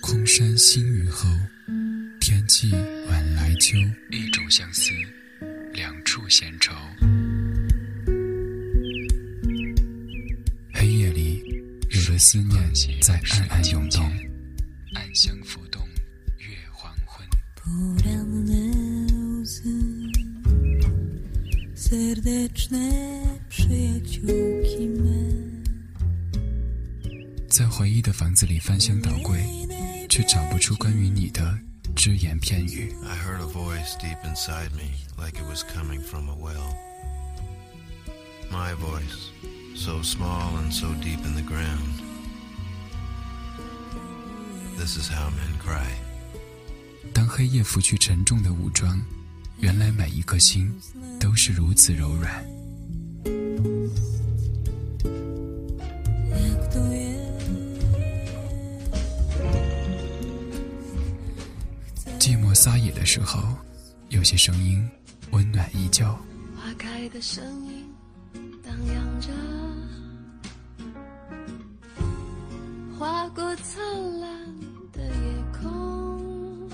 空山新雨后，天际晚来秋。一种相思，两处闲愁。黑夜里，有的思念在暗暗涌动，暗香浮动，月黄昏。Serdeczne przyjaciółki 在回忆的房子里翻箱倒柜，却找不出关于你的只言片语。I heard a voice deep inside me, like it was coming from a well. My voice, so small and so deep in the ground. This is how men cry. 当黑夜拂去沉重的武装，原来每一颗心都是如此柔软。寂寞撒野的时候，有些声音温暖依旧。花开的声音荡漾着，划过灿烂的夜空。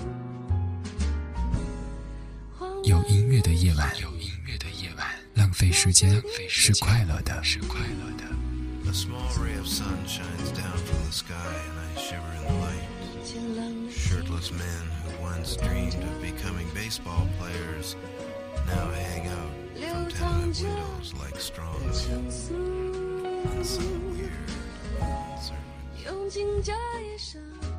有音乐的夜晚，有音乐的夜晚，浪费时间是快乐的，是快乐的。Shirtless men who once dreamed of becoming baseball players now hang out from tenement windows like strong On some weird, uncertain.